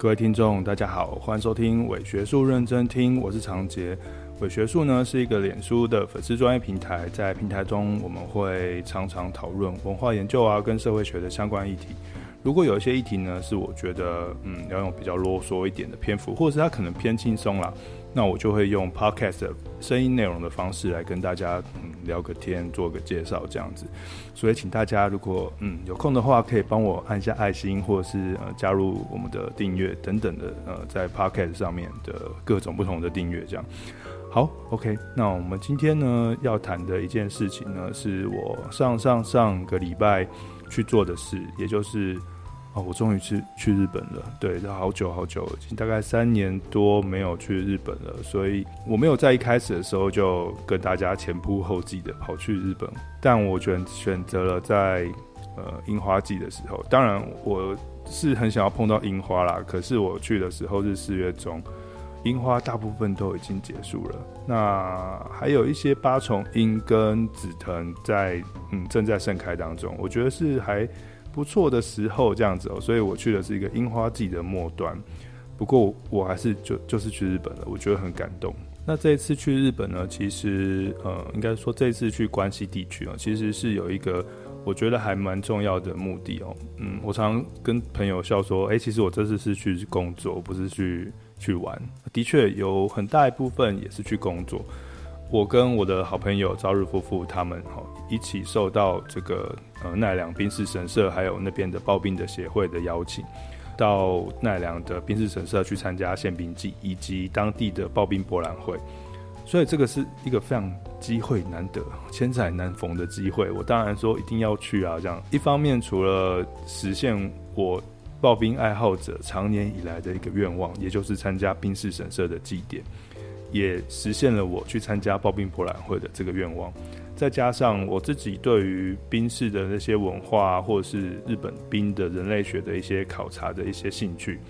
各位听众，大家好，欢迎收听伪学术认真听，我是长杰。伪学术呢是一个脸书的粉丝专业平台，在平台中我们会常常讨论文化研究啊，跟社会学的相关议题。如果有一些议题呢，是我觉得嗯要用比较啰嗦一点的篇幅，或者是它可能偏轻松了，那我就会用 podcast 的声音内容的方式来跟大家嗯聊个天，做个介绍这样子。所以请大家如果嗯有空的话，可以帮我按一下爱心，或者是呃加入我们的订阅等等的呃在 podcast 上面的各种不同的订阅这样。好，OK，那我们今天呢要谈的一件事情呢，是我上上上个礼拜去做的事，也就是哦，我终于去去日本了。对，好久好久，已经大概三年多没有去日本了，所以我没有在一开始的时候就跟大家前仆后继的跑去日本，但我选选择了在呃樱花季的时候。当然，我是很想要碰到樱花啦，可是我去的时候是四月中。樱花大部分都已经结束了，那还有一些八重樱跟紫藤在嗯正在盛开当中，我觉得是还不错的时候这样子哦、所以我去的是一个樱花季的末端。不过我还是就就是去日本了，我觉得很感动。那这一次去日本呢，其实呃应该说这一次去关西地区哦、喔，其实是有一个我觉得还蛮重要的目的哦、嗯，我常跟朋友笑说，哎、其实我这次是去工作，不是去。去玩，的确有很大一部分也是去工作。我跟我的好朋友朝日夫妇他们哈一起受到这个呃奈良兵士神社还有那边的刨冰的协会的邀请，到奈良的兵士神社去参加宪兵祭以及当地的刨冰博览会。所以这个是一个非常机会难得、千载难逢的机会。我当然说一定要去啊！这样一方面除了实现我。刨冰爱好者长年以来的一个愿望，也就是参加兵士神社的祭典，也实现了我去参加刨冰博览会的这个愿望。再加上我自己对于兵士的那些文化，或者是日本兵的人类学的一些考察的一些兴趣，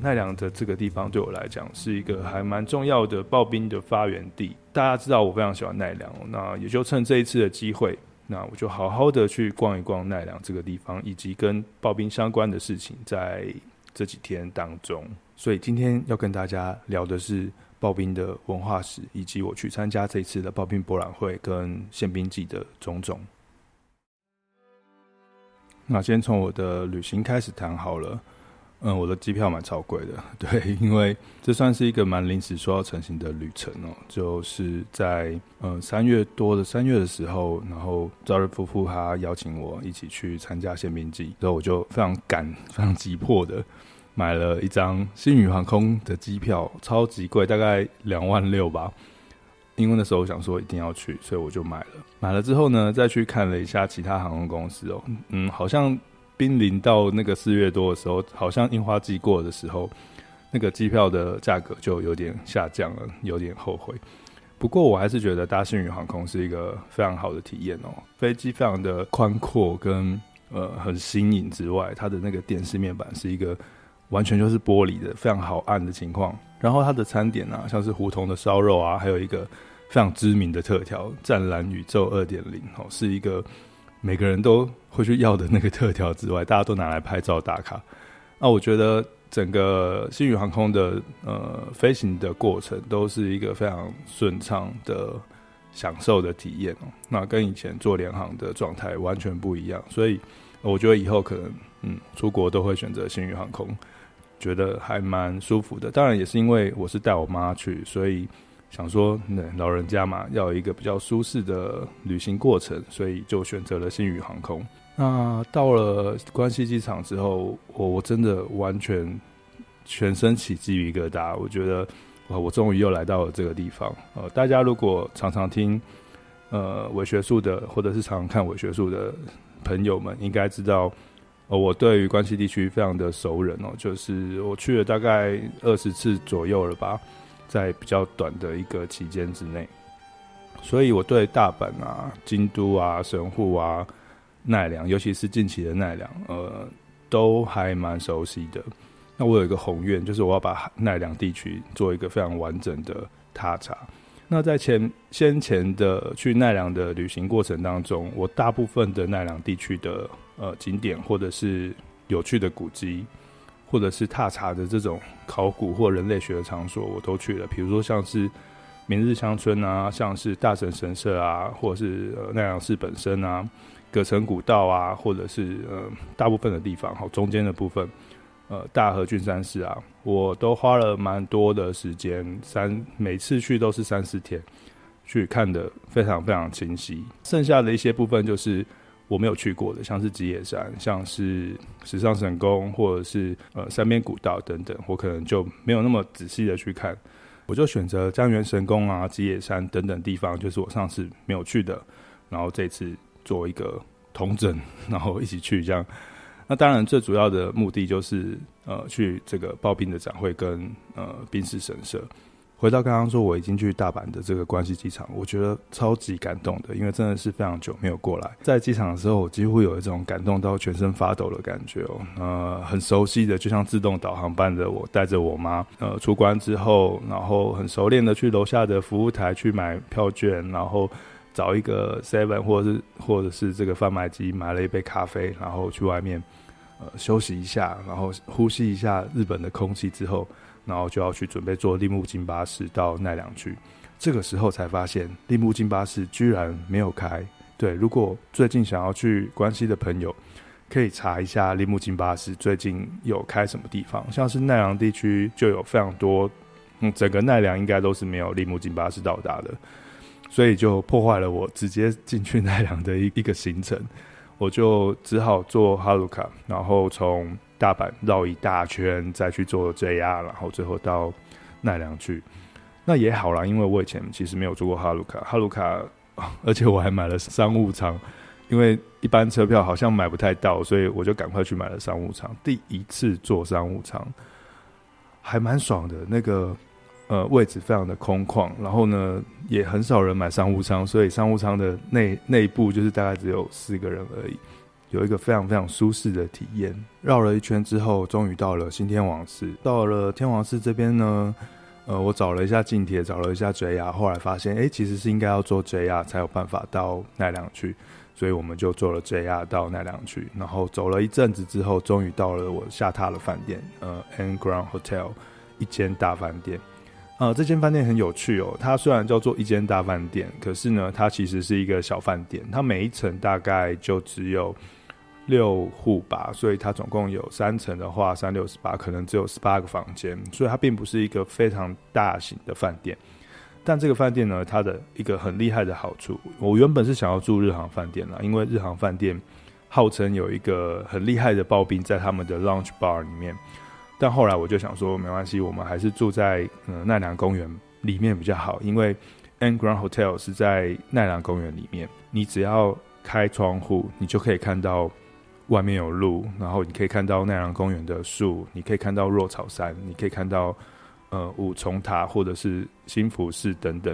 奈良的这个地方对我来讲是一个还蛮重要的刨冰的发源地。大家知道我非常喜欢奈良，那也就趁这一次的机会。那我就好好的去逛一逛奈良这个地方，以及跟刨冰相关的事情，在这几天当中。所以今天要跟大家聊的是刨冰的文化史，以及我去参加这次的刨冰博览会跟宪兵祭的种种。那先从我的旅行开始谈好了。嗯，我的机票蛮超贵的，对，因为这算是一个蛮临时说要成行的旅程哦、就是在嗯三月多的三月的时候，然后赵日夫妇他邀请我一起去参加宪兵祭，然后我就非常赶、非常急迫的买了一张新宇航空的机票，超级贵，大概两万六吧。因为那时候我想说一定要去，所以我就买了。买了之后呢，再去看了一下其他航空公司哦、嗯，好像。濒临到那个四月多的时候，好像樱花季过的时候，那个机票的价格就有点下降了，有点后悔。不过我还是觉得搭新宇航空是一个非常好的体验哦。飞机非常的宽阔跟呃很新颖之外，它的那个电视面板是一个完全就是玻璃的，非常好按的情况。然后它的餐点啊，像是胡同的烧肉啊，还有一个非常知名的特调“湛蓝宇宙二点零”哦，是一个。每个人都会去要的那个特调之外，大家都拿来拍照打卡。那我觉得整个星宇航空的呃飞行的过程都是一个非常顺畅的享受的体验哦。那跟以前坐联航的状态完全不一样，所以我觉得以后可能嗯出国都会选择星宇航空，觉得还蛮舒服的。当然也是因为我是带我妈去，所以。想说，那老人家嘛，要有一个比较舒适的旅行过程，所以就选择了星宇航空。那到了关西机场之后，我我真的完全全身起鸡皮疙瘩。我觉得，哇，我终于又来到了这个地方。呃，大家如果常常听呃伪学术的，或者是常看伪学术的朋友们，应该知道，呃，我对于关西地区非常的熟人哦，就是我去了大概二十次左右了吧。在比较短的一个期间之内，所以我对大阪啊、京都啊、神户啊、奈良，尤其是近期的奈良，呃，都还蛮熟悉的。那我有一个宏愿，就是我要把奈良地区做一个非常完整的踏查。那在前先前的去奈良的旅行过程当中，我大部分的奈良地区的呃景点或者是有趣的古迹。或者是踏查的这种考古或人类学的场所，我都去了。比如说像是明日乡村啊，像是大神神社啊，或者是奈良市本身啊，葛城古道啊，或者是呃大部分的地方，好中间的部分，呃大和郡山市啊，我都花了蛮多的时间，三每次去都是三四天，去看得非常非常清晰。剩下的一些部分就是。我没有去过的，像是吉野山，像是石上神宫，或者是呃三边古道等等，我可能就没有那么仔细的去看。我就选择江原神宫啊、吉野山等等地方，就是我上次没有去的，然后这次做一个同整，然后一起去这样。那当然，最主要的目的就是呃去这个刨冰的展会跟呃冰室神社。回到刚刚说，我已经去大阪的这个关西机场，我觉得超级感动的，因为真的是非常久没有过来。在机场的时候，我几乎有一种感动到全身发抖的感觉哦。呃，很熟悉的，就像自动导航般的，我带着我妈，呃，出关之后，然后很熟练的去楼下的服务台去买票券，然后找一个 Seven 或者是或者是这个贩卖机买了一杯咖啡，然后去外面呃休息一下，然后呼吸一下日本的空气之后。然后就要去准备坐立木金巴士到奈良去，这个时候才发现立木金巴士居然没有开。对，如果最近想要去关西的朋友，可以查一下立木金巴士最近有开什么地方。像是奈良地区就有非常多，嗯，整个奈良应该都是没有立木金巴士到达的，所以就破坏了我直接进去奈良的一一个行程。我就只好坐哈鲁卡，然后从。大阪绕一大圈，再去坐 JR，然后最后到奈良去。那也好啦，因为我以前其实没有坐过哈鲁卡，哈鲁卡，而且我还买了商务舱，因为一般车票好像买不太到，所以我就赶快去买了商务舱。第一次坐商务舱，还蛮爽的，那个呃位置非常的空旷，然后呢也很少人买商务舱，所以商务舱的内内部就是大概只有四个人而已。有一个非常非常舒适的体验。绕了一圈之后，终于到了新天王寺。到了天王寺这边呢，呃，我找了一下近铁，找了一下 JR，后来发现，哎，其实是应该要坐 JR 才有办法到奈良去，所以我们就坐了 JR 到奈良去。然后走了一阵子之后，终于到了我下榻的饭店，呃，M Grand Hotel，一间大饭店。呃，这间饭店很有趣哦。它虽然叫做一间大饭店，可是呢，它其实是一个小饭店。它每一层大概就只有六户吧，所以它总共有三层的话，三六十八，可能只有十八个房间，所以它并不是一个非常大型的饭店。但这个饭店呢，它的一个很厉害的好处，我原本是想要住日航饭店啦，因为日航饭店号称有一个很厉害的刨冰在他们的 lounge bar 里面。但后来我就想说，没关系，我们还是住在嗯奈良公园里面比较好，因为 N Grand Hotel 是在奈良公园里面，你只要开窗户，你就可以看到。外面有路，然后你可以看到奈良公园的树，你可以看到若草山，你可以看到呃五重塔或者是新福寺等等，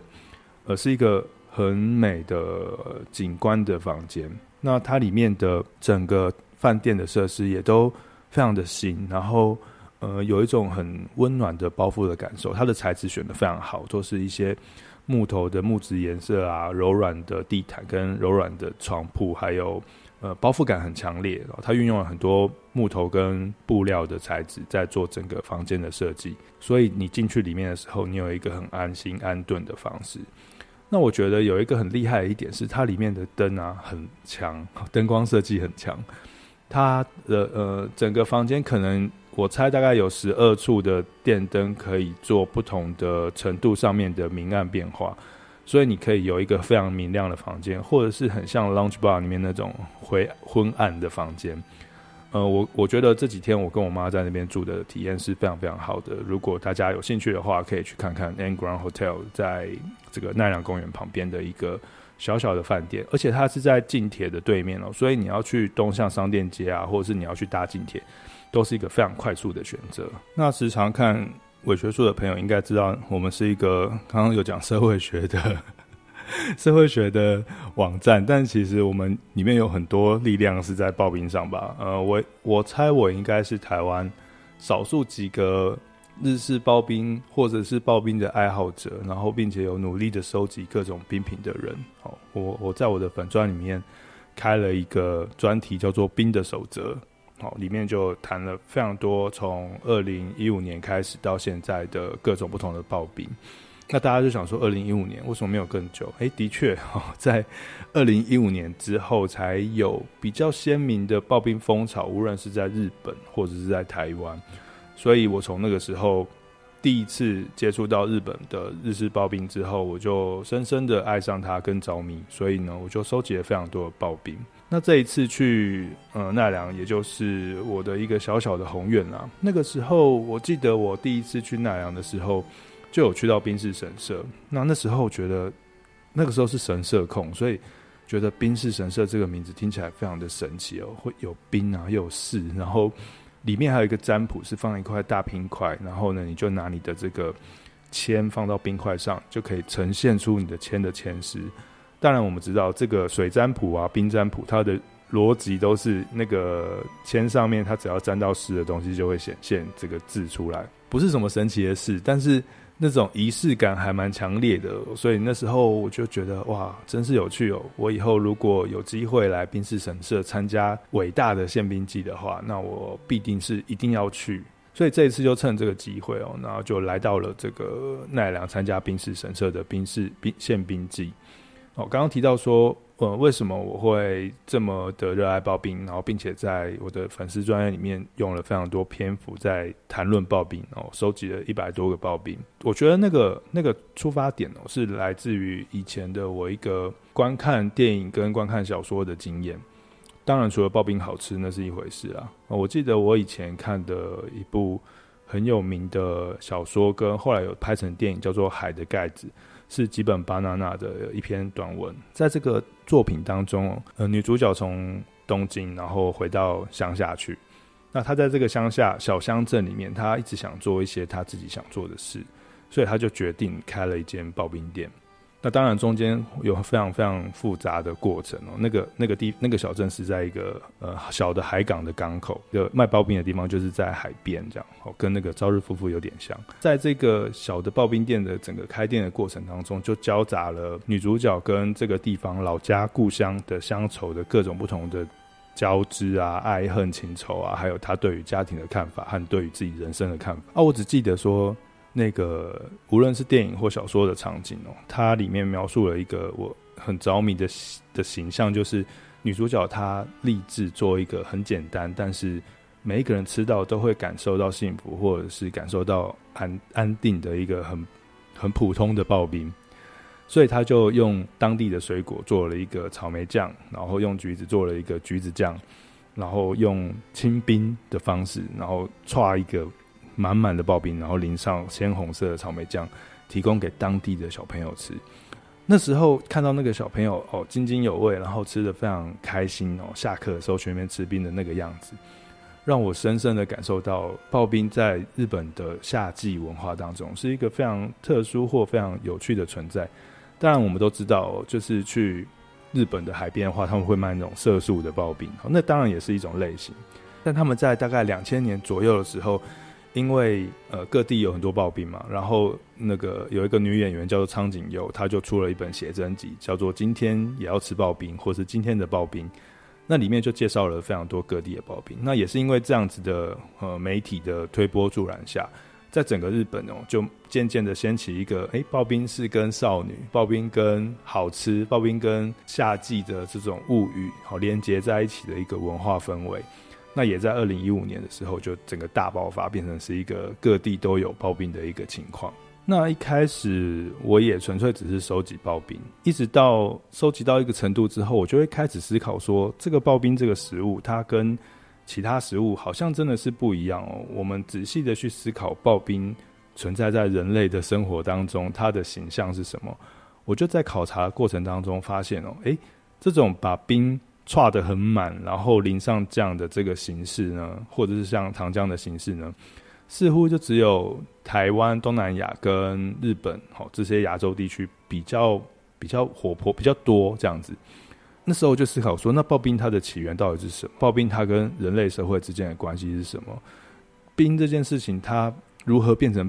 呃是一个很美的景观的房间。那它里面的整个饭店的设施也都非常的新，然后呃有一种很温暖的包覆的感受。它的材质选得非常好，都是一些木头的木质颜色啊，柔软的地毯跟柔软的床铺，还有。呃，包覆感很强烈，它运用了很多木头跟布料的材质在做整个房间的设计，所以你进去里面的时候，你有一个很安心安顿的方式。那我觉得有一个很厉害的一点是，它里面的灯啊很强，灯光设计很强。它的呃整个房间可能我猜大概有十二处的电灯可以做不同的程度上面的明暗变化。所以你可以有一个非常明亮的房间，或者是很像 lounge bar 里面那种灰昏暗的房间。呃，我我觉得这几天我跟我妈在那边住的体验是非常非常好的。如果大家有兴趣的话，可以去看看 N Grand Hotel 在这个奈良公园旁边的一个小小的饭店，而且它是在近铁的对面哦，所以你要去东向商店街啊，或者是你要去搭近铁，都是一个非常快速的选择。那时常看。伪学术的朋友应该知道，我们是一个 刚刚有讲社会学的 社会学的网站，但其实我们里面有很多力量是在刨冰上吧？呃，我我猜我应该是台湾少数几个日式刨冰或者是刨冰的爱好者，然后并且有努力的收集各种冰品的人。好，我我在我的粉专里面开了一个专题，叫做《冰的守则》。好，里面就谈了非常多，从二零一五年开始到现在的各种不同的刨冰。那大家就想说，二零一五年为什么没有更久？诶，的确，在二零一五年之后才有比较鲜明的刨冰风潮，无论是在日本或者是在台湾。所以我从那个时候第一次接触到日本的日式刨冰之后，我就深深的爱上它，跟着迷。所以呢，我就收集了非常多的刨冰。那这一次去呃奈良，也就是我的一个小小的宏愿啦。那个时候，我记得我第一次去奈良的时候。就有去到冰室神社，那那时候觉得那个时候是神社控，所以觉得冰室神社这个名字听起来非常的神奇哦，会有冰啊，又有室，然后里面还有一个占卜是放一块大冰块，然后呢，你就拿你的这个签放到冰块上，就可以呈现出你的签的签诗。当然，我们知道这个水占卜啊、冰占卜，它的逻辑都是那个签上面，它只要沾到湿的东西，就会显现这个字出来，不是什么神奇的事，但是。那种仪式感还蛮强烈的，所以那时候我就觉得哇，真是有趣哦！我以后如果有机会来冰室神社参加伟大的宪兵祭的话，那我必定是一定要去。所以这一次就趁这个机会哦，然后就来到了这个奈良参加冰室神社的冰室冰宪兵祭。哦，刚刚提到说。呃，为什么我会这么的热爱刨冰？然后，并且在我的粉丝专页里面用了非常多篇幅在谈论刨冰哦，收集了一百多个刨冰。我觉得那个那个出发点哦，是来自于以前的我一个观看电影跟观看小说的经验。当然，除了刨冰好吃那是一回事啊。我记得我以前看的一部很有名的小说，跟后来有拍成电影，叫做《海的盖子》。是几本巴娜娜的一篇短文，在这个作品当中，呃，女主角从东京然后回到乡下去，那她在这个乡下小乡镇里面，她一直想做一些她自己想做的事，所以她就决定开了一间刨冰店。那当然，中间有非常非常复杂的过程哦。那个那个地那个小镇是在一个呃小的海港的港口，一个卖刨冰的地方就是在海边这样哦，跟那个朝日夫妇有点像。在这个小的刨冰店的整个开店的过程当中，就交杂了女主角跟这个地方老家故乡的乡愁的各种不同的交织啊、爱恨情仇啊，还有她对于家庭的看法和对于自己人生的看法啊。我只记得说。那个无论是电影或小说的场景哦，它里面描述了一个我很着迷的的形象，就是女主角她立志做一个很简单，但是每一个人吃到都会感受到幸福，或者是感受到安安定的一个很很普通的刨冰。所以她就用当地的水果做了一个草莓酱，然后用橘子做了一个橘子酱，然后用清冰的方式，然后剉一个。满满的刨冰，然后淋上鲜红色的草莓酱，提供给当地的小朋友吃。那时候看到那个小朋友哦，津津有味，然后吃得非常开心哦。下课的时候全面吃冰的那个样子，让我深深的感受到刨冰在日本的夏季文化当中是一个非常特殊或非常有趣的存在。当然，我们都知道，就是去日本的海边的话，他们会卖那种色素的刨冰，那当然也是一种类型。但他们在大概两千年左右的时候。因为呃各地有很多刨冰嘛，然后那个有一个女演员叫做苍井优，她就出了一本写真集，叫做《今天也要吃刨冰》或是《今天的刨冰》，那里面就介绍了非常多各地的刨冰。那也是因为这样子的呃媒体的推波助澜下，在整个日本哦，就渐渐的掀起一个诶刨冰是跟少女、刨冰跟好吃、刨冰跟夏季的这种物语好连接在一起的一个文化氛围。那也在二零一五年的时候，就整个大爆发，变成是一个各地都有刨冰的一个情况。那一开始我也纯粹只是收集刨冰，一直到收集到一个程度之后，我就会开始思考说，这个刨冰这个食物，它跟其他食物好像真的是不一样哦。我们仔细的去思考刨冰存在在人类的生活当中，它的形象是什么？我就在考察的过程当中发现哦，诶，这种把冰剉得很满，然后淋上酱的这个形式呢，或者是像糖浆的形式呢，似乎就只有台湾、东南亚跟日本，好这些亚洲地区比较比较活泼、比较多这样子。那时候就思考说，那刨冰它的起源到底是什么？刨冰它跟人类社会之间的关系是什么？冰这件事情它如何变成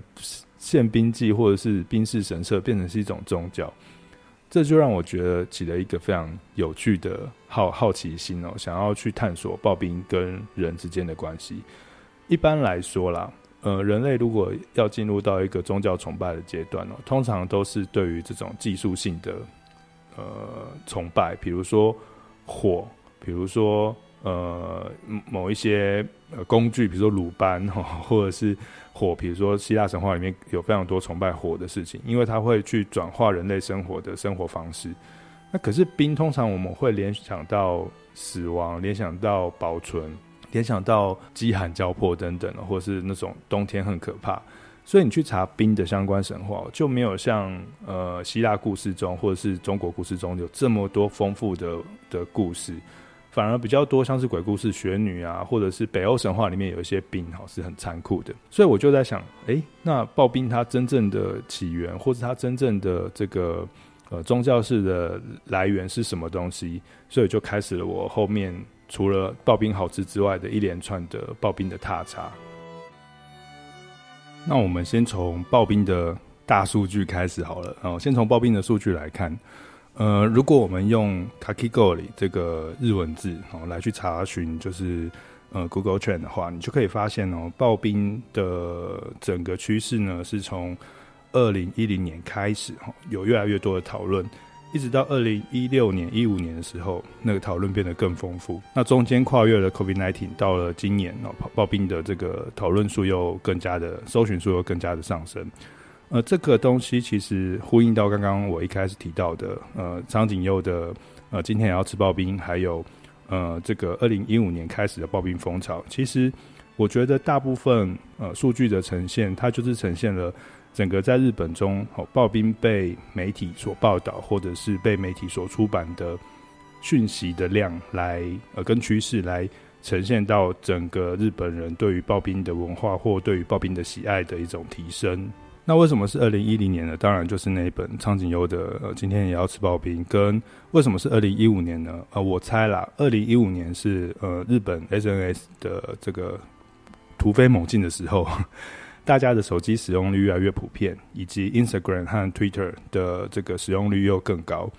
献冰祭，或者是冰室神社变成是一种宗教？这就让我觉得起了一个非常有趣的好好奇心哦，想要去探索暴兵跟人之间的关系。一般来说啦，呃，人类如果要进入到一个宗教崇拜的阶段哦，通常都是对于这种技术性的呃崇拜，比如说火，比如说。呃，某一些工具，比如说鲁班哈，或者是火，比如说希腊神话里面有非常多崇拜火的事情，因为它会去转化人类生活的生活方式。那可是冰，通常我们会联想到死亡，联想到保存，联想到饥寒交迫等等，或是那种冬天很可怕。所以你去查冰的相关神话，就没有像呃希腊故事中或者是中国故事中有这么多丰富的的故事。反而比较多，像是鬼故事、雪女啊，或者是北欧神话里面有一些冰哈是很残酷的，所以我就在想，哎、那刨冰它真正的起源，或是它真正的这个呃宗教式的来源是什么东西？所以就开始了我后面除了刨冰好吃之外的一连串的刨冰的踏查。那我们先从刨冰的大数据开始好了，哦，先从刨冰的数据来看。呃，如果我们用 Kakigori 这个日文字哦来去查询，就是呃 Google Trend 的话，你就可以发现哦，刨冰的整个趋势呢，是从二零一零年开始哈，有越来越多的讨论，一直到二零一六年、一五年的时候，那个讨论变得更丰富。那中间跨越了 COVID nineteen，到了今年哦，刨冰的这个讨论数又更加的，搜寻数又更加的上升。呃，这个东西其实呼应到刚刚我一开始提到的，呃，苍井佑的呃，今天也要吃刨冰，还有呃，这个二零一五年开始的刨冰风潮。其实我觉得大部分呃数据的呈现，它就是呈现了整个在日本中，哦，刨冰被媒体所报道，或者是被媒体所出版的讯息的量来，呃，跟趋势来呈现到整个日本人对于刨冰的文化或对于刨冰的喜爱的一种提升。那为什么是二零一零年呢？当然就是那一本苍井优的呃，今天也要吃刨冰。跟为什么是二零一五年呢？呃，我猜啦，二零一五年是呃日本 SNS 的这个突飞猛进的时候，大家的手机使用率越来越普遍，以及 Instagram 和 Twitter 的这个使用率又更高，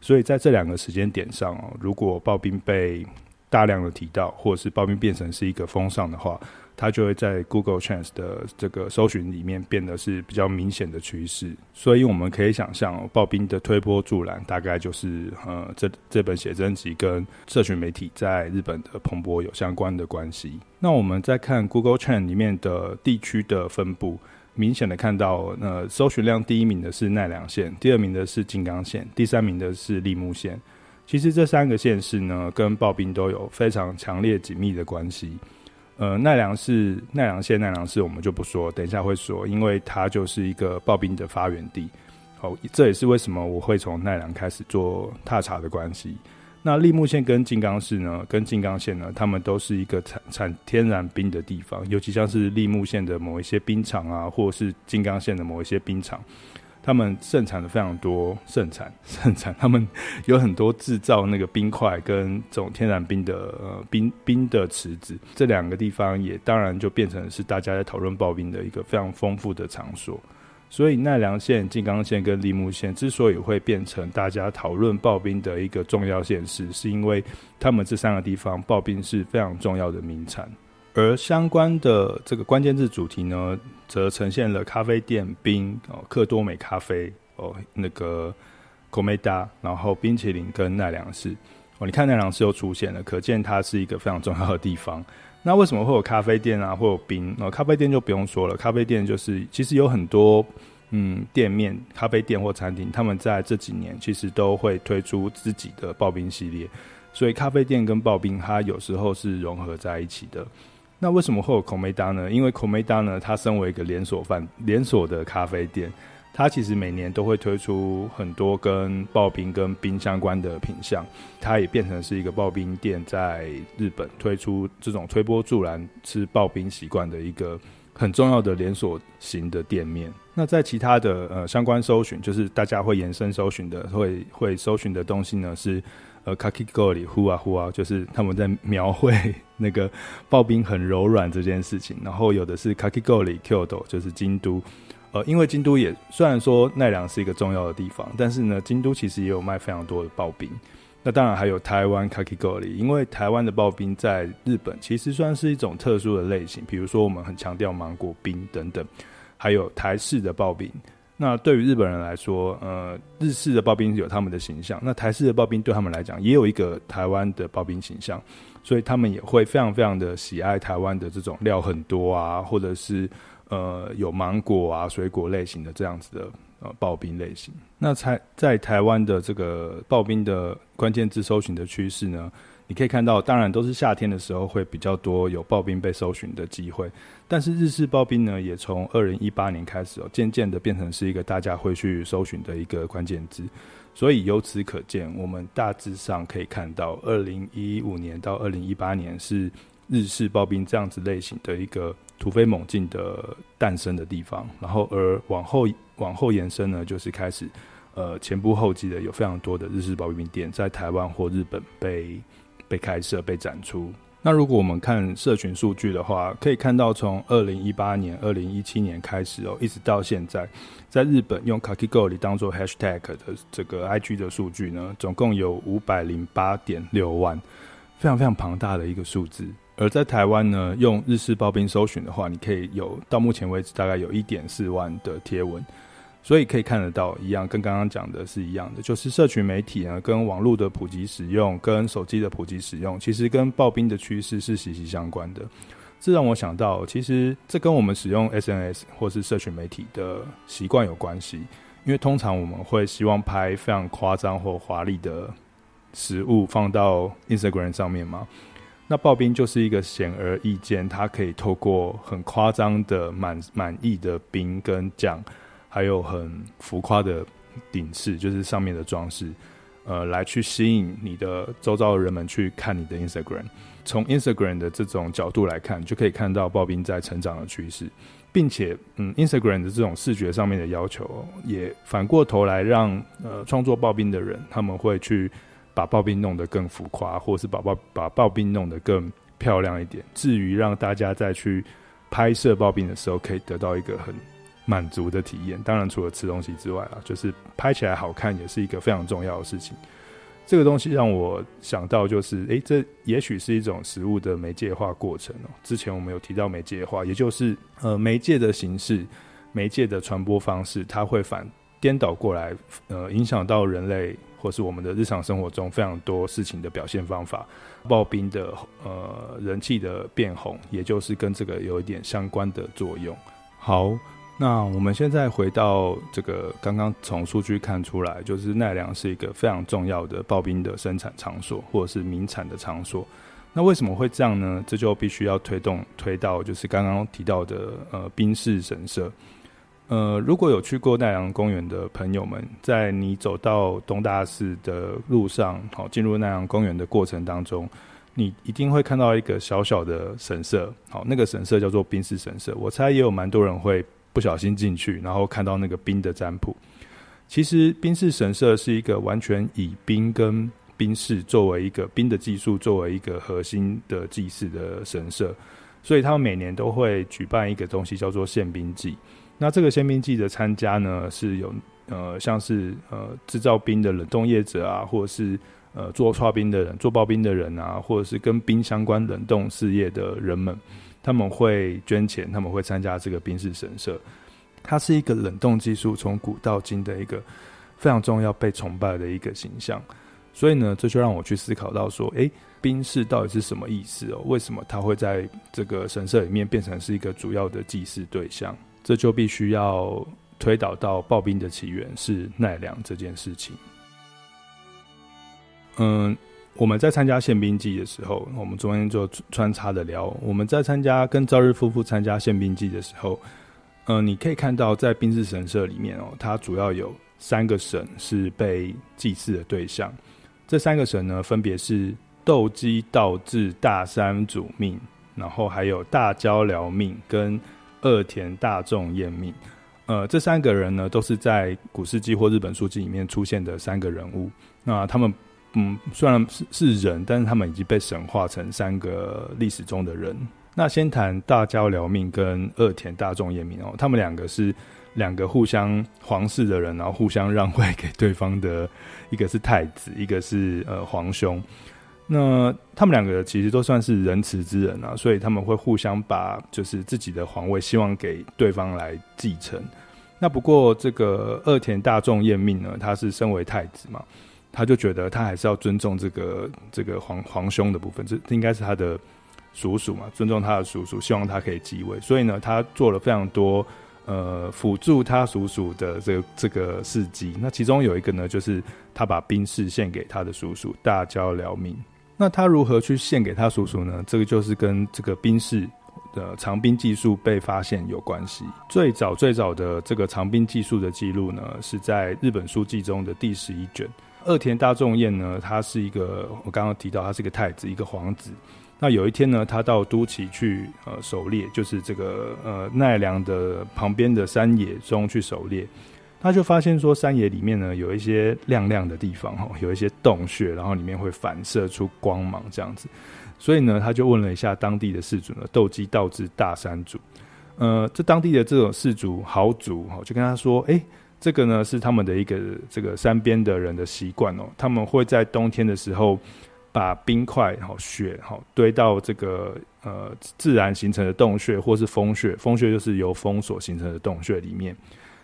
所以在这两个时间点上哦，如果刨冰被大量的提到，或者是刨冰变成是一个风尚的话。它就会在 Google Trends 的这个搜寻里面变得是比较明显的趋势，所以我们可以想象哦，刨冰的推波助澜大概就是呃这这本写真集跟社群媒体在日本的蓬勃有相关的关系。那我们再看 Google Trend 里面的地区的分布，明显的看到呃搜寻量第一名的是奈良县，第二名的是静冈县，第三名的是立木县。其实这三个县市呢，跟刨冰都有非常强烈紧密的关系。呃，奈良市、奈良县、奈良市，我们就不说，等一下会说，因为它就是一个刨冰的发源地。好，这也是为什么我会从奈良开始做踏查的关系。那立木县跟静冈市呢，跟静冈县呢，他们都是一个产产天然冰的地方，尤其像是立木县的某一些冰场啊，或是静冈县的某一些冰场。他们盛产的非常多，盛产盛产，他们有很多制造那个冰块跟这种天然冰的呃冰冰的池子，这两个地方也当然就变成是大家在讨论刨冰的一个非常丰富的场所。所以奈良县、静冈县跟栃木县之所以会变成大家讨论刨冰的一个重要县市，是因为他们这三个地方刨冰是非常重要的名产。而相关的这个关键字主题呢，则呈现了咖啡店冰哦，克多美咖啡哦，那个 Komeda，然后冰淇淋跟奈良市哦，你看奈良市又出现了，可见它是一个非常重要的地方。那为什么会有咖啡店啊，会有冰？哦，咖啡店就不用说了，咖啡店就是其实有很多嗯店面、咖啡店或餐厅，他们在这几年其实都会推出自己的刨冰系列，所以咖啡店跟刨冰它有时候是融合在一起的。那为什么会有 Komeda 呢？因为 Komeda 呢，它身为一个连锁饭连锁的咖啡店，它其实每年都会推出很多跟刨冰跟冰相关的品项，它也变成是一个刨冰店在日本推出这种推波助澜吃刨冰习惯的一个很重要的连锁型的店面。那在其他的呃相关搜寻，就是大家会延伸搜寻的，会会搜寻的东西呢是。呃，Kakigori 呼啊呼啊，就是他们在描绘 那个刨冰很柔软这件事情。然后有的是 Kakigori Kyoto，就是京都。呃，因为京都也虽然说奈良是一个重要的地方，但是呢，京都其实也有卖非常多的刨冰。那当然还有台湾 Kakigori，因为台湾的刨冰在日本其实算是一种特殊的类型，比如说我们很强调芒果冰等等，还有台式的刨冰。那对于日本人来说，呃，日式的刨冰有他们的形象，那台式的刨冰对他们来讲也有一个台湾的刨冰形象，所以他们也会非常非常的喜爱台湾的这种料很多啊，或者是呃有芒果啊水果类型的这样子的呃刨冰类型。那在在台湾的这个刨冰的关键字搜寻的趋势呢，你可以看到，当然都是夏天的时候会比较多有刨冰被搜寻的机会，但是日式刨冰呢，也从二零一八年开始哦，渐渐的变成是一个大家会去搜寻的一个关键字。所以由此可见，我们大致上可以看到，二零一五年到二零一八年是日式刨冰这样子类型的一个突飞猛进的诞生的地方，然后而往后往后延伸呢，就是开始呃前仆后继的有非常多的日式刨冰店在台湾或日本被。被开设、被展出。那如果我们看社群数据的话，可以看到从二零一八年、二零一七年开始哦，一直到现在，在日本用 Kakigori 当做 Hashtag 的这个 IG 的数据呢，总共有五百零八点六万，非常非常庞大的一个数字。而在台湾呢，用日式刨冰搜寻的话，你可以有到目前为止大概有一点四万的贴文。所以可以看得到，一样跟刚刚讲的是一样的，就是社群媒体呢，跟网络的普及使用，跟手机的普及使用，其实跟刨冰的趋势是息息相关的。这让我想到，其实这跟我们使用 SNS 或是社群媒体的习惯有关系。因为通常我们会希望拍非常夸张或华丽的食物放到 Instagram 上面嘛。那刨冰就是一个显而易见，它可以透过很夸张的满满意的冰跟酱。还有很浮夸的顶饰，就是上面的装饰，呃，来去吸引你的周遭的人们去看你的 Instagram。从 Instagram 的这种角度来看，就可以看到刨冰在成长的趋势，并且，嗯，Instagram 的这种视觉上面的要求，也反过头来让呃创作刨冰的人，他们会去把刨冰弄得更浮夸，或是把刨把刨冰弄得更漂亮一点，至于让大家在去拍摄刨冰的时候，可以得到一个很。满足的体验，当然除了吃东西之外啊，就是拍起来好看也是一个非常重要的事情。这个东西让我想到，就是诶、这也许是一种食物的媒介化过程哦。之前我们有提到媒介化，也就是呃媒介的形式、媒介的传播方式，它会反颠倒过来，呃，影响到人类或是我们的日常生活中非常多事情的表现方法。刨冰的呃人气的变红，也就是跟这个有一点相关的作用。好。那我们现在回到这个刚刚从数据看出来，就是奈良是一个非常重要的刨冰的生产场所，或者是名产的场所。那为什么会这样呢？这就必须要推动推到就是刚刚提到的呃冰室神社。呃，如果有去过奈良公园的朋友们，在你走到东大寺的路上，好进入奈良公园的过程当中，你一定会看到一个小小的神社。好，那个神社叫做冰室神社。我猜也有蛮多人会。不小心进去，然后看到那个冰的占卜。其实冰室神社是一个完全以冰跟冰室作为一个冰的技术作为一个核心的祭祀的神社，所以他们每年都会举办一个东西叫做献冰祭。那这个献冰祭的参加呢，是有呃像是呃制造冰的冷冻业者啊，或者是呃做剉冰的人、做刨冰的人啊，或者是跟冰相关冷冻事业的人们。他们会捐钱，他们会参加这个冰室神社，它是一个冷冻技术从古到今的一个非常重要、被崇拜的一个形象。所以呢，这就让我去思考到说，诶，冰室到底是什么意思哦？为什么它会在这个神社里面变成是一个主要的祭祀对象？这就必须要推导到刨冰的起源是奈良这件事情。嗯。我们在参加宪兵祭的时候，我们中间就穿插的聊。我们在参加跟朝日夫妇参加宪兵祭的时候，嗯、你可以看到在兵士神社里面哦，它主要有三个神是被祭祀的对象。这三个神呢，分别是斗鸡道志大山主命，然后还有大交辽命跟二田大众验命。呃，这三个人呢，都是在古事记或日本书籍里面出现的三个人物。那他们。嗯，虽然是是人，但是他们已经被神化成三个历史中的人。那先谈大交辽命跟二田大众验明哦，他们两个是两个互相皇室的人，然后互相让位给对方的，一个是太子，一个是呃皇兄。那他们两个其实都算是仁慈之人啊，所以他们会互相把就是自己的皇位希望给对方来继承。那不过这个二田大众验命呢，他是身为太子嘛，他就觉得他还是要尊重这个这个皇皇兄的部分，这应该是他的。叔叔嘛，尊重他的叔叔，希望他可以继位，所以呢，他做了非常多呃辅助他叔叔的这个这个事迹。那其中有一个呢，就是他把兵士献给他的叔叔大郊良命。那他如何去献给他叔叔呢？这个就是跟这个兵士的长兵技术被发现有关系。最早最早的这个长兵技术的记录呢，是在日本书记中的第十一卷。二田大众宴呢，他是一个我刚刚提到，他是一个太子，一个皇子。那有一天呢，他到都崎去呃狩猎，就是这个呃奈良的旁边的山野中去狩猎，他就发现说山野里面呢有一些亮亮的地方哈，有一些洞穴，然后里面会反射出光芒这样子，所以呢他就问了一下当地的氏族呢，斗鸡道志大山主，呃，这当地的这种氏族豪族哈，就跟他说，哎、这个呢是他们的一个这个山边的人的习惯哦，他们会在冬天的时候。把冰块、好雪、好堆到这个呃自然形成的洞穴，或是风穴。风穴就是由风所形成的洞穴里面。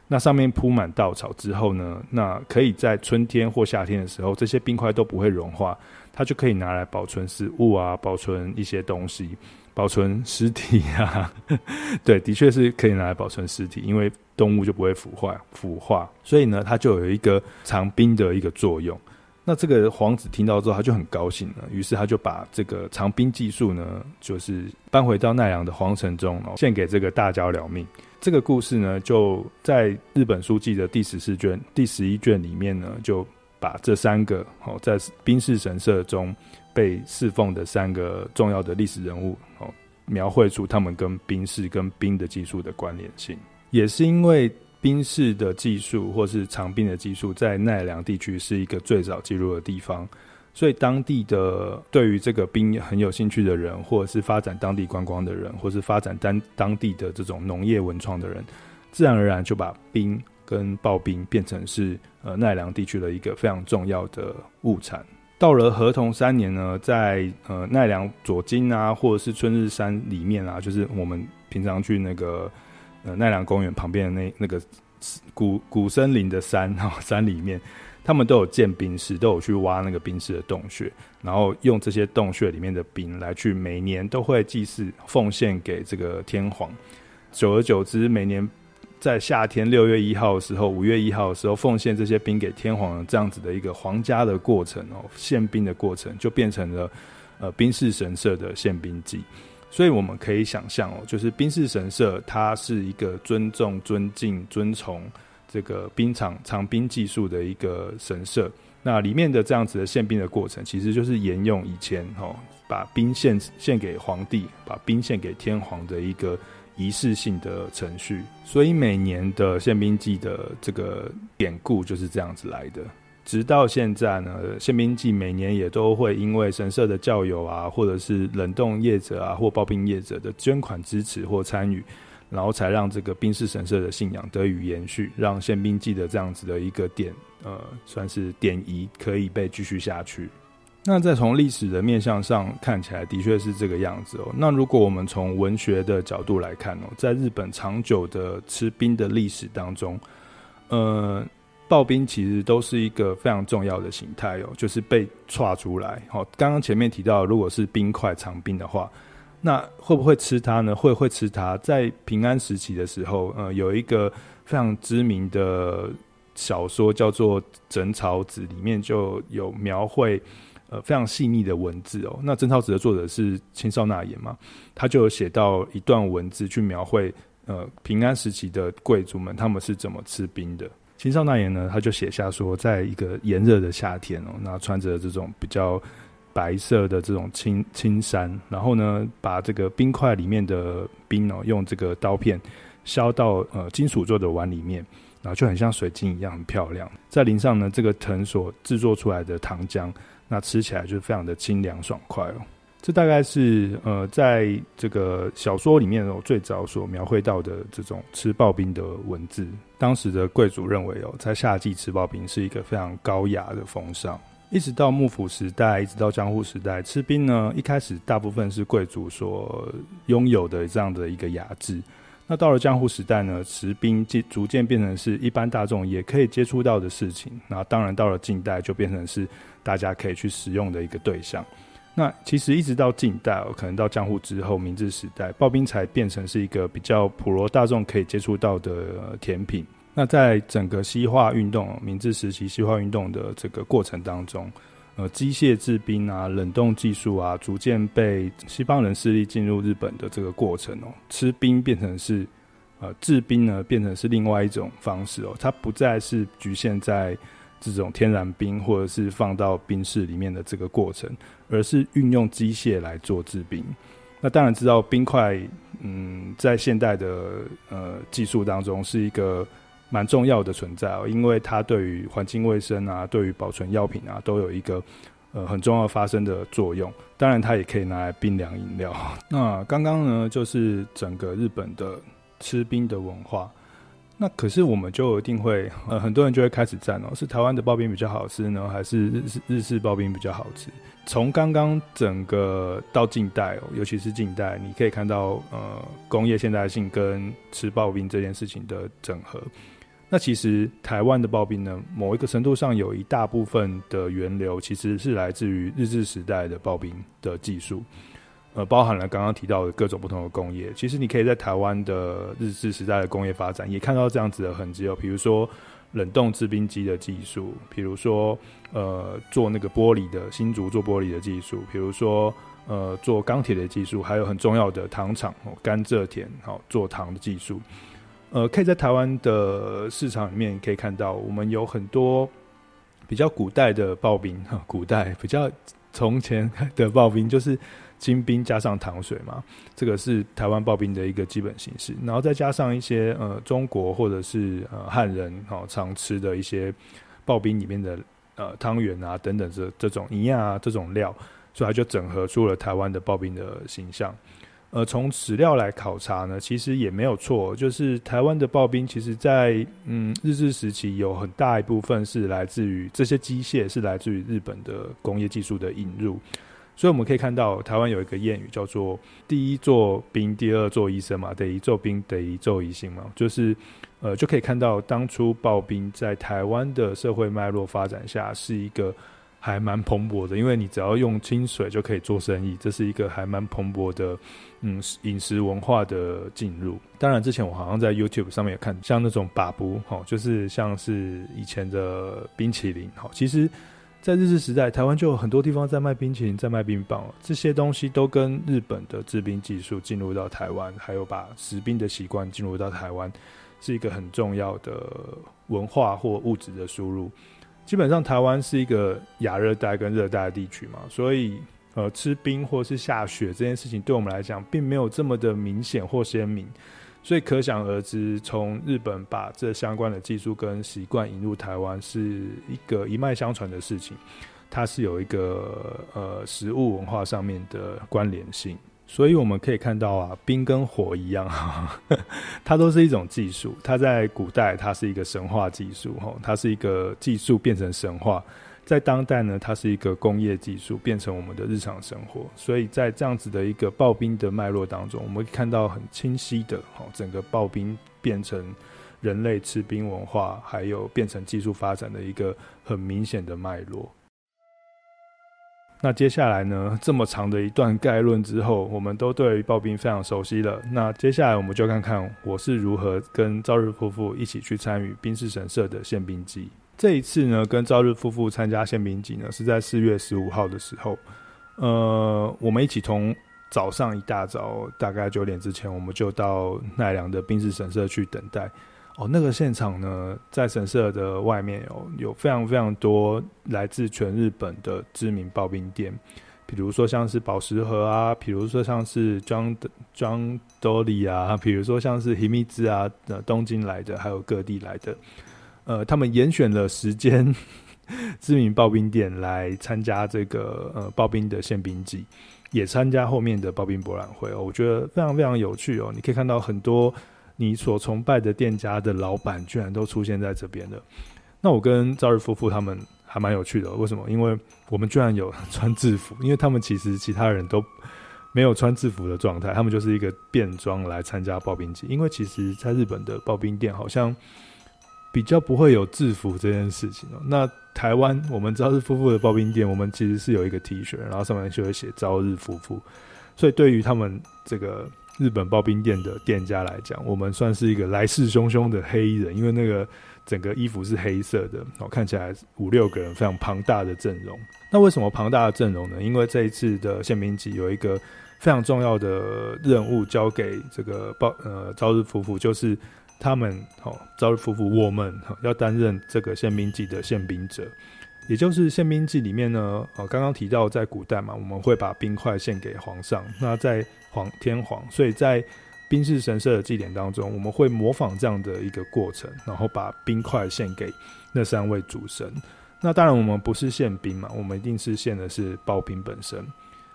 那上面铺满稻草之后呢，那可以在春天或夏天的时候，这些冰块都不会融化，它就可以拿来保存食物啊，保存一些东西，保存尸体啊。对，的确是可以拿来保存尸体，因为动物就不会腐坏腐化，所以呢，它就有一个藏冰的一个作用。那这个皇子听到之后，他就很高兴了，于是他就把这个藏兵技术呢，就是搬回到奈良的皇城中，献给这个大郊良命。这个故事呢，就在日本书记的第十四卷、第十一卷里面呢，就把这三个哦，在兵士神社中被侍奉的三个重要的历史人物，描绘出他们跟冰室跟冰的技术的关联性，也是因为。冰室的技术，或是长冰的技术，在奈良地区是一个最早记录的地方，所以当地的对于这个冰很有兴趣的人，或者是发展当地观光的人，或是发展当当地的这种农业文创的人，自然而然就把冰跟刨冰变成是呃奈良地区的一个非常重要的物产。到了合同三年呢，在呃奈良左京啊，或者是春日山里面啊，就是我们平常去那个。呃，奈良公园旁边的那那个古古森林的山哈，山里面，他们都有建冰室，都有去挖那个冰室的洞穴，然后用这些洞穴里面的冰来去每年都会祭祀奉献给这个天皇。久而久之，每年在夏天六月一号的时候，五月一号的时候，奉献这些冰给天皇这样子的一个皇家的过程哦，献冰的过程就变成了呃兵士神社的献冰祭。所以我们可以想象哦，就是兵士神社，它是一个尊重、尊敬、尊崇这个兵场长兵技术的一个神社。那里面的这样子的献兵的过程，其实就是沿用以前哦，把兵献献给皇帝，把兵献给天皇的一个仪式性的程序。所以每年的宪兵祭的这个典故就是这样子来的。直到现在呢，宪兵祭每年也都会因为神社的教友啊，或者是冷冻业者啊，或刨冰业者的捐款支持或参与，然后才让这个兵士神社的信仰得以延续，让宪兵祭的这样子的一个典，呃，算是典仪可以被继续下去。那再从历史的面向上看起来，的确是这个样子哦。那如果我们从文学的角度来看哦，在日本长久的吃冰的历史当中，呃。刨冰其实都是一个非常重要的形态哦，就是被剉出来。好，刚刚前面提到，如果是冰块长冰的话，那会不会吃它呢？会会吃它。在平安时期的时候，呃，有一个非常知名的小说叫做《枕草子》，里面就有描绘呃非常细腻的文字哦。那《贞操子》的作者是青少纳言嘛，他就有写到一段文字去描绘呃平安时期的贵族们他们是怎么吃冰的。青少纳言呢，他就写下说，在一个炎热的夏天哦，那穿着这种比较白色的这种青青衫，然后呢，把这个冰块里面的冰哦，用这个刀片削到呃金属做的碗里面，然后就很像水晶一样很漂亮。再淋上呢这个藤所制作出来的糖浆，那吃起来就非常的清凉爽快哦。这大概是呃，在这个小说里面哦，最早所描绘到的这种吃刨冰的文字。当时的贵族认为哦，在夏季吃刨冰是一个非常高雅的风尚。一直到幕府时代，一直到江户时代，吃冰呢，一开始大部分是贵族所拥有的这样的一个雅致。那到了江户时代呢，吃冰逐渐变成是一般大众也可以接触到的事情。那当然到了近代，就变成是大家可以去使用的一个对象。那其实一直到近代，可能到江户之后，明治时代，刨冰才变成是一个比较普罗大众可以接触到的甜品。那在整个西化运动，明治时期西化运动的这个过程当中，呃，机械制冰啊、冷冻技术啊，逐渐被西方人势力进入日本的这个过程哦，吃冰变成是呃制冰呢，变成是另外一种方式哦，它不再是局限在。这种天然冰，或者是放到冰室里面的这个过程，而是运用机械来做制冰。那当然知道冰块，嗯，在现代的呃技术当中是一个蛮重要的存在哦，因为它对于环境卫生啊，对于保存药品啊，都有一个呃很重要发生的作用。当然，它也可以拿来冰凉饮料。那刚刚呢，就是整个日本的吃冰的文化。那可是我们就一定会，呃，很多人就会开始赞哦，是台湾的刨冰比较好吃呢，还是日式日式刨冰比较好吃？从刚刚整个到近代哦，尤其是近代，你可以看到呃，工业现代性跟吃刨冰这件事情的整合。那其实台湾的刨冰呢，某一个程度上有一大部分的源流其实是来自于日治时代的刨冰的技术。呃，包含了刚刚提到的各种不同的工业，其实你可以在台湾的日治时代的工业发展，也看到这样子的痕迹哦。比如说冷冻制冰机的技术，比如说呃做那个玻璃的新竹做玻璃的技术，比如说呃做钢铁的技术，还有很重要的糖厂哦，甘蔗田好做糖的技术。呃，可以在台湾的市场里面可以看到，我们有很多比较古代的刨冰，哈 古代比较从前的刨冰就是。金冰加上糖水嘛，这个是台湾刨冰的一个基本形式，然后再加上一些呃中国或者是呃汉人哦常吃的一些刨冰里面的呃汤圆啊等等这这种营养啊这种料，所以它就整合出了台湾的刨冰的形象。呃，从史料来考察呢，其实也没有错，就是台湾的刨冰，其实在嗯日治时期有很大一部分是来自于这些机械，是来自于日本的工业技术的引入。所以我们可以看到，台湾有一个谚语叫做“第一做冰，第二做医生”嘛，第一做冰，第一做医生嘛，就是呃，就可以看到当初刨冰在台湾的社会脉络发展下是一个还蛮蓬勃的，因为你只要用清水就可以做生意，这是一个还蛮蓬勃的嗯饮食文化的进入。当然，之前我好像在 YouTube 上面也看，像那种把布哈，就是像是以前的冰淇淋哈，其实。在日治时代，台湾就有很多地方在卖冰淇淋，在卖冰棒，这些东西都跟日本的制冰技术进入到台湾，还有把食冰的习惯进入到台湾，是一个很重要的文化或物质的输入。基本上，台湾是一个亚热带跟热带的地区嘛，所以呃，吃冰或是下雪这件事情，对我们来讲，并没有这么的明显或鲜明。所以可想而知，从日本把这相关的技术跟习惯引入台湾，是一个一脉相传的事情。它是有一个呃食物文化上面的关联性。所以我们可以看到啊，冰跟火一样，它都是一种技术。它在古代，它是一个神话技术，吼，它是一个技术变成神话。在当代呢，它是一个工业技术，变成我们的日常生活。所以在这样子的一个刨冰的脉络当中，我们可以看到很清晰的，好，整个刨冰变成人类吃冰文化，还有变成技术发展的一个很明显的脉络。那接下来呢，这么长的一段概论之后，我们都对于刨冰非常熟悉了。那接下来我们就看看我是如何跟朝日夫妇一起去参与冰室神社的献冰祭。这一次呢，跟朝日夫妇参加献冰祭呢，是在四月十五号的时候。呃，我们一起从早上一大早，大概九点之前，我们就到奈良的冰室神社去等待。哦，那个现场呢，在神社的外面有有非常非常多来自全日本的知名刨冰店，比如说像是宝石盒啊，比如说像是庄庄多利啊，比如说像是ฮิ密兹啊，东京来的，还有各地来的。呃，他们严选了时间 知名刨冰店来参加这个呃刨冰的献冰祭。也参加后面的刨冰博览会哦，我觉得非常非常有趣哦。你可以看到很多你所崇拜的店家的老板，居然都出现在这边的。那我跟朝日夫妇他们还蛮有趣的，为什么？因为我们居然有 穿制服，因为他们其实其他人都没有穿制服的状态，他们就是一个便装来参加刨冰季。因为其实在日本的刨冰店好像比较不会有制服这件事情哦。那台湾我们朝日夫妇的刨冰店，我们其实是有一个 T 恤，然后上面就会写朝日夫妇，所以对于他们这个日本刨冰店的店家来讲，我们算是一个来势汹汹的黑衣人，因为那个。整个衣服是黑色的，哦，看起来五六个人非常庞大的阵容。那为什么庞大的阵容呢？因为这一次的宪兵祭有一个非常重要的任务交给这个报呃朝日夫妇，就是他们哦朝日夫妇我们要担任这个宪兵祭的宪兵者，也就是宪兵祭里面呢，呃刚刚提到在古代嘛，我们会把冰块献给皇上，那在皇天皇，所以在兵士神社的祭典当中，我们会模仿这样的一个过程，然后把冰块献给那三位主神。那当然，我们不是献冰嘛，我们一定是献的是刨冰本身。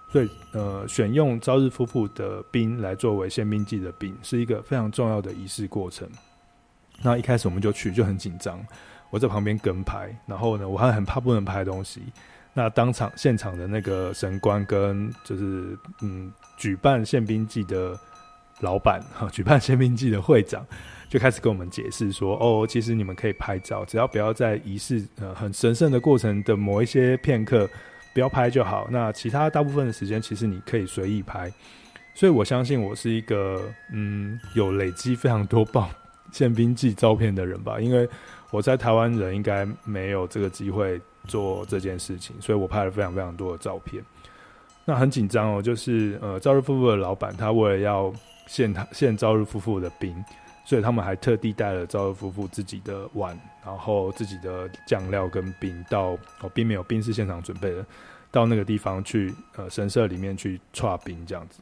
所以，呃，选用朝日夫妇的冰来作为宪兵祭的冰，是一个非常重要的仪式过程。那一开始我们就去，就很紧张，我在旁边跟拍，然后呢，我还很怕不能拍东西。那当场现场的那个神官跟就是嗯，举办宪兵祭的。老板 哈，举办宪兵祭的会长就开始跟我们解释说：“哦，其实你们可以拍照，只要不要在仪式呃很神圣的过程的某一些片刻不要拍就好。那其他大部分的时间，其实你可以随意拍。所以我相信我是一个嗯有累积非常多爆宪兵记照片的人吧，因为我在台湾人应该没有这个机会做这件事情，所以我拍了非常非常多的照片。那很紧张哦，就是呃朝日夫妇的老板他为了要。献他献朝日夫妇的冰，所以他们还特地带了朝日夫妇自己的碗，然后自己的酱料跟冰到哦，并没有冰是现场准备的，到那个地方去呃神社里面去剉冰这样子。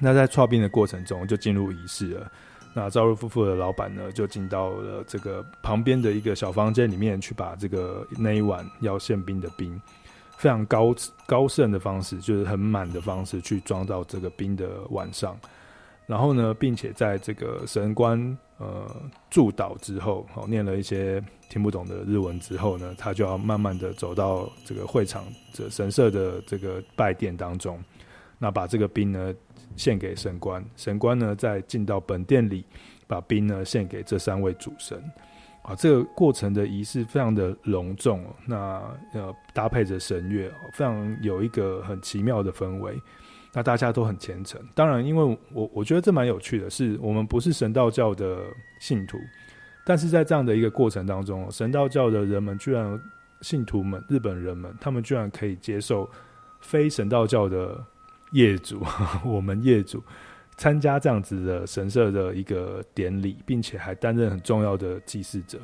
那在剉冰的过程中就进入仪式了。那朝日夫妇的老板呢就进到了这个旁边的一个小房间里面去把这个那一碗要献冰的冰，非常高高盛的方式，就是很满的方式去装到这个冰的碗上。然后呢，并且在这个神官呃祝祷之后，哦，念了一些听不懂的日文之后呢，他就要慢慢的走到这个会场这神社的这个拜殿当中，那把这个冰呢献给神官，神官呢再进到本殿里，把冰呢献给这三位主神，啊，这个过程的仪式非常的隆重，那呃搭配着神乐，非常有一个很奇妙的氛围。那大家都很虔诚，当然，因为我我觉得这蛮有趣的，是我们不是神道教的信徒，但是在这样的一个过程当中，神道教的人们居然信徒们，日本人们，他们居然可以接受非神道教的业主，我们业主参加这样子的神社的一个典礼，并且还担任很重要的祭祀者。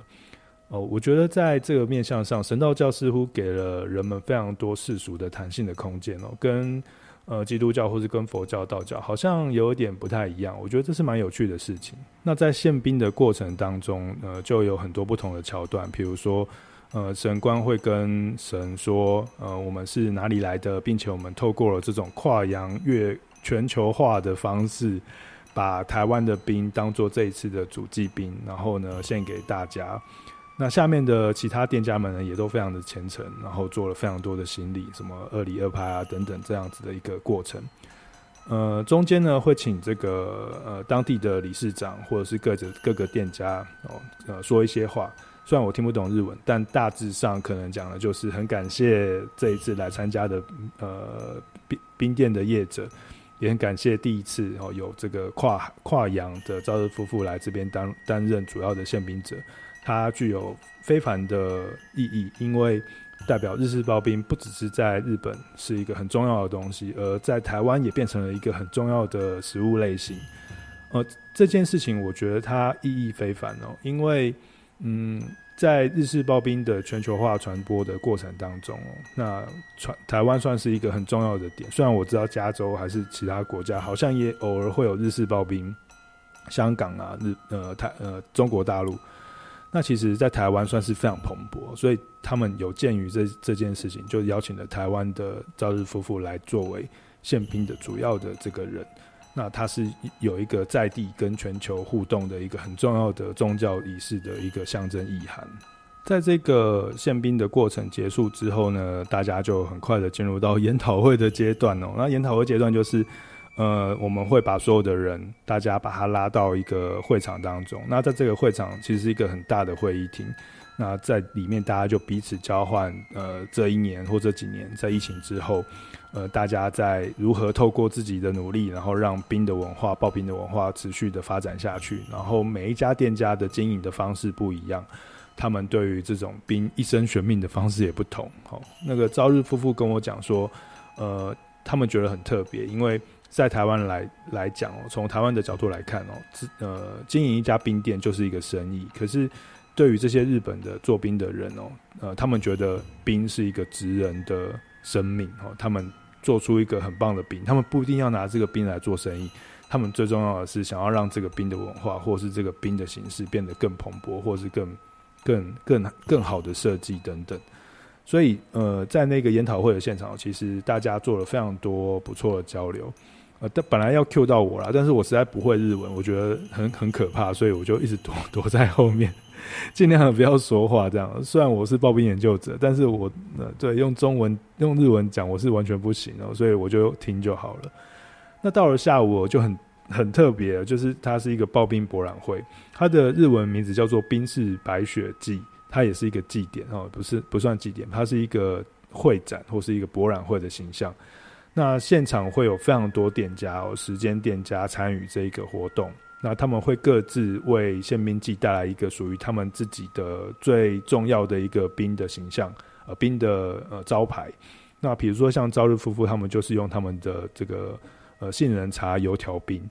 哦，我觉得在这个面向上，神道教似乎给了人们非常多世俗的弹性的空间哦，跟。呃，基督教或是跟佛教、道教好像有一点不太一样，我觉得这是蛮有趣的事情。那在宪兵的过程当中，呃，就有很多不同的桥段，比如说，呃，神官会跟神说，呃，我们是哪里来的，并且我们透过了这种跨洋越全球化的方式，把台湾的兵当做这一次的主祭兵，然后呢，献给大家。那下面的其他店家们呢，也都非常的虔诚，然后做了非常多的行礼，什么二礼二拍啊等等这样子的一个过程。呃，中间呢会请这个呃当地的理事长或者是各个各个店家哦呃说一些话，虽然我听不懂日文，但大致上可能讲的就是很感谢这一次来参加的呃冰冰店的业者，也很感谢第一次哦有这个跨跨洋的朝日夫妇来这边担担任主要的宪兵者。它具有非凡的意义，因为代表日式刨冰不只是在日本是一个很重要的东西，而在台湾也变成了一个很重要的食物类型。呃，这件事情我觉得它意义非凡哦，因为嗯，在日式刨冰的全球化传播的过程当中，那传台湾算是一个很重要的点。虽然我知道加州还是其他国家好像也偶尔会有日式刨冰，香港啊，日呃台呃中国大陆。那其实，在台湾算是非常蓬勃，所以他们有鉴于这这件事情，就邀请了台湾的朝日夫妇来作为宪兵的主要的这个人。那它是有一个在地跟全球互动的一个很重要的宗教仪式的一个象征意涵。在这个宪兵的过程结束之后呢，大家就很快的进入到研讨会的阶段哦。那研讨会阶段就是，呃，我们会把所有的人，大家把他拉到一个会场当中。那在这个会场其实是一个很大的会议厅。那在里面，大家就彼此交换，呃，这一年或这几年在疫情之后。呃，大家在如何透过自己的努力，然后让冰的文化、刨冰的文化持续的发展下去。然后每一家店家的经营的方式不一样，他们对于这种冰一生悬命的方式也不同。哦，那个朝日夫妇跟我讲说，呃，他们觉得很特别，因为在台湾来来讲哦，从台湾的角度来看哦，呃，经营一家冰店就是一个生意。可是对于这些日本的做冰的人哦，呃，他们觉得冰是一个职人的生命哦，他们。做出一个很棒的冰，他们不一定要拿这个冰来做生意，他们最重要的是想要让这个冰的文化，或是这个冰的形式变得更蓬勃，或是更、更、更、更好的设计等等。所以，呃，在那个研讨会的现场，其实大家做了非常多不错的交流。呃，但本来要 Q 到我啦，但是我实在不会日文，我觉得很很可怕，所以我就一直躲躲在后面。尽量不要说话，这样。虽然我是刨冰研究者，但是我呃，对，用中文、用日文讲，我是完全不行哦，所以我就听就好了。那到了下午，我就很很特别，就是它是一个刨冰博览会，它的日文名字叫做冰室白雪祭，它也是一个祭典哦，不是不算祭典，它是一个会展或是一个博览会的形象。那现场会有非常多店家哦，时间店家参与这一个活动。那他们会各自为宪兵记带来一个属于他们自己的最重要的一个兵的形象，呃，兵的呃招牌。那比如说像朝日夫妇，他们就是用他们的这个呃杏仁茶油条冰。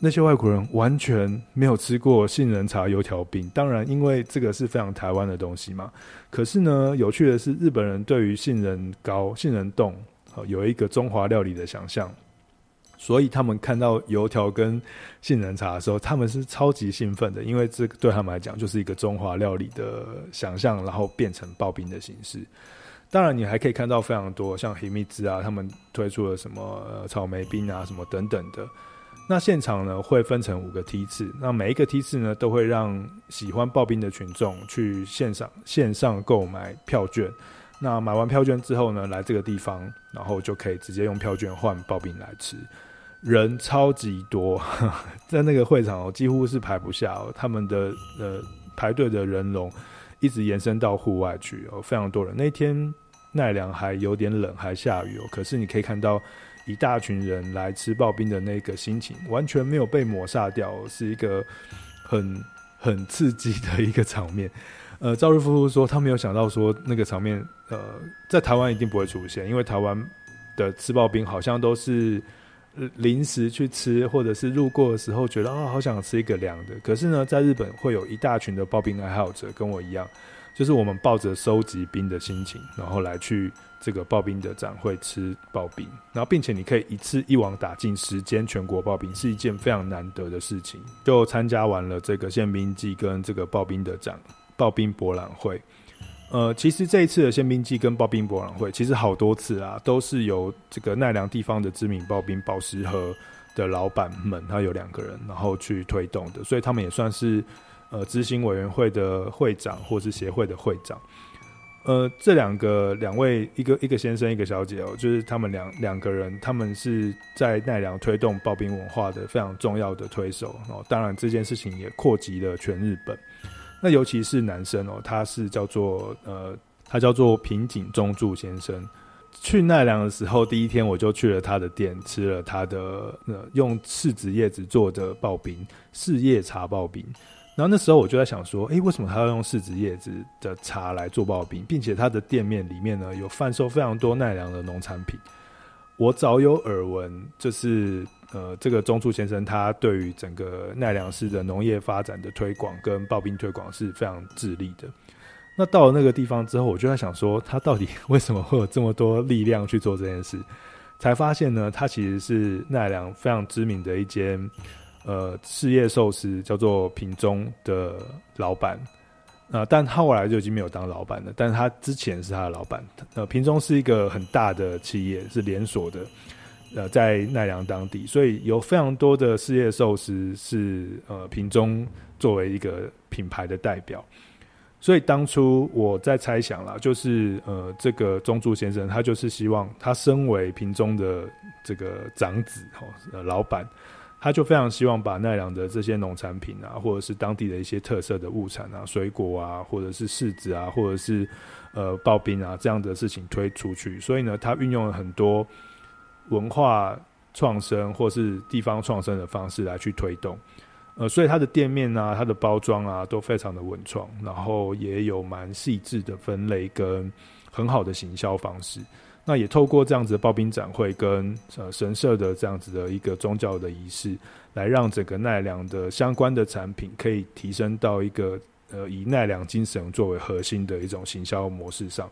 那些外国人完全没有吃过杏仁茶油条冰，当然因为这个是非常台湾的东西嘛。可是呢，有趣的是日本人对于杏仁糕、杏仁冻，呃，有一个中华料理的想象。所以他们看到油条跟杏仁茶的时候，他们是超级兴奋的，因为这对他们来讲就是一个中华料理的想象，然后变成刨冰的形式。当然，你还可以看到非常多像黑蜜汁啊，他们推出了什么、草莓冰啊，什么等等的。那现场呢会分成五个梯次，那每一个梯次呢都会让喜欢刨冰的群众去线上线上购买票券。那买完票券之后呢，来这个地方，然后就可以直接用票券换刨冰来吃。人超级多，在那个会场哦，几乎是排不下哦。他们的呃排队的人龙一直延伸到户外去哦，非常多人。那天奈良还有点冷，还下雨哦。可是你可以看到一大群人来吃刨冰的那个心情，完全没有被抹杀掉，是一个很很刺激的一个场面。呃，赵日夫妇说他没有想到说那个场面，呃，在台湾一定不会出现，因为台湾的吃刨冰好像都是。临时去吃，或者是路过的时候觉得啊、好想吃一个凉的。可是呢，在日本会有一大群的刨冰爱好者，跟我一样，就是我们抱着收集冰的心情，然后来去这个刨冰的展会吃刨冰，然后并且你可以一次一网打尽十间全国刨冰，是一件非常难得的事情。就参加完了这个宪兵祭跟这个刨冰的展，刨冰博览会。呃，其实这一次的宪兵祭跟刨冰博览会，其实好多次啊，都是由这个奈良地方的知名刨冰宝石和的老板们，他有两个人，然后去推动的，所以他们也算是呃执行委员会的会长或是协会的会长。呃，这两个两位，一个一个先生，一个小姐哦，就是他们两两个人，他们是在奈良推动刨冰文化的非常重要的推手哦。当然，这件事情也扩及了全日本。那尤其是男生哦，他是叫做呃，他叫做平井忠助先生。去奈良的时候，第一天我就去了他的店，吃了他的呃用柿子叶子做的刨冰，柿叶茶刨冰。然后那时候我就在想说，诶，为什么他要用柿子叶子的茶来做刨冰，并且他的店面里面呢有贩售非常多奈良的农产品。我早有耳闻，就是。呃，这个中处先生他对于整个奈良市的农业发展的推广跟刨冰推广是非常致力的。那到了那个地方之后，我就在想说，他到底 为什么会有这么多力量去做这件事？才发现呢，他其实是奈良非常知名的一间呃事业寿司，叫做平中的老板。呃，但他后来就已经没有当老板了，但是他之前是他的老板。呃，平中是一个很大的企业，是连锁的。呃在奈良当地，所以有非常多的世界寿司是呃品中作为一个品牌的代表。所以当初我在猜想啦，就是呃，这个中柱先生他就是希望他身为品中的这个长子哈，呃，老板，他就非常希望把奈良的这些农产品啊，或者是当地的一些特色的物产啊，水果啊，或者是柿子啊，或者是呃刨冰啊这样的事情推出去。所以呢，他运用了很多文化创生或是地方创生的方式来去推动。呃，所以它的店面啊，它的包装啊，都非常的文创，然后也有蛮细致的分类跟很好的行销方式。那也透过这样子的刨冰展会跟呃神社的这样子的一个宗教的仪式，来让整个奈良的相关的产品可以提升到一个呃以奈良精神作为核心的一种行销模式上。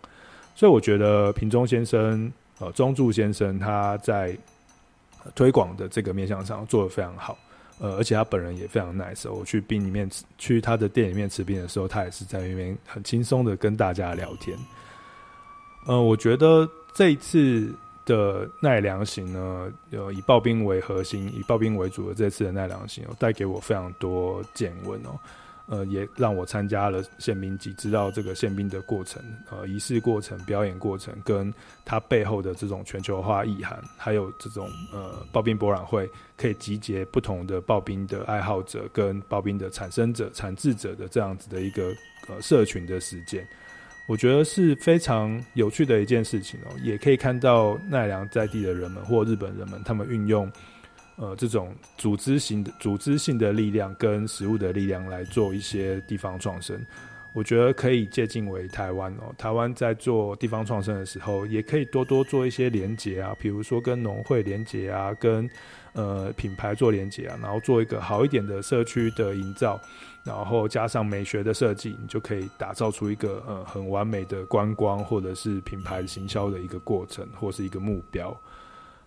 所以我觉得平中先生呃中柱先生他在推广的这个面向上做得非常好。呃，而且他本人也非常 nice。我去冰里面，去他的店里面吃冰的时候，他也是在那边很轻松的跟大家聊天。呃，我觉得这一次的奈良行呢，呃，以刨冰为核心，以刨冰为主的这次的奈良行，带给我非常多见闻哦。呃，也让我参加了宪兵集，知道这个宪兵的过程，呃，仪式过程、表演过程，跟它背后的这种全球化意涵，还有这种呃刨冰博览会，可以集结不同的刨冰的爱好者跟刨冰的产生者、产制者的这样子的一个呃社群的实践，我觉得是非常有趣的一件事情哦。也可以看到奈良在地的人们或日本人们，他们运用。呃，这种组织型的、组织性的力量跟实物的力量来做一些地方创生，我觉得可以借鉴为台湾哦。台湾在做地方创生的时候，也可以多多做一些连结啊，比如说跟农会连结啊，跟呃品牌做连结啊，然后做一个好一点的社区的营造，然后加上美学的设计，你就可以打造出一个呃很完美的观光或者是品牌行销的一个过程或是一个目标。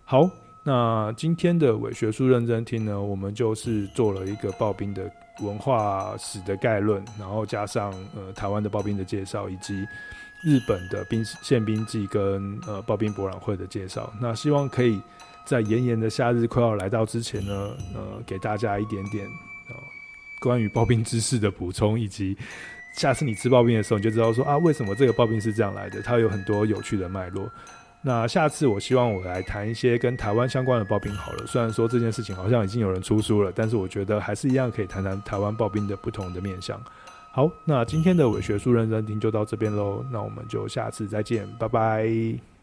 好。那今天的伪学术认真听呢，我们就是做了一个刨冰的文化史的概论，然后加上呃台湾的刨冰的介绍，以及日本的冰献冰祭跟呃刨冰博览会的介绍。那希望可以在炎炎的夏日快要来到之前呢，呃给大家一点点呃关于刨冰知识的补充，以及下次你吃刨冰的时候，你就知道说啊为什么这个刨冰是这样来的，它有很多有趣的脉络。那下次我希望我来谈一些跟台湾相关的刨冰好了。虽然说这件事情好像已经有人出书了，但是我觉得还是一样可以谈谈台湾刨冰的不同的面向。好，那今天的伪学术认真听就到这边喽。那我们就下次再见，拜拜。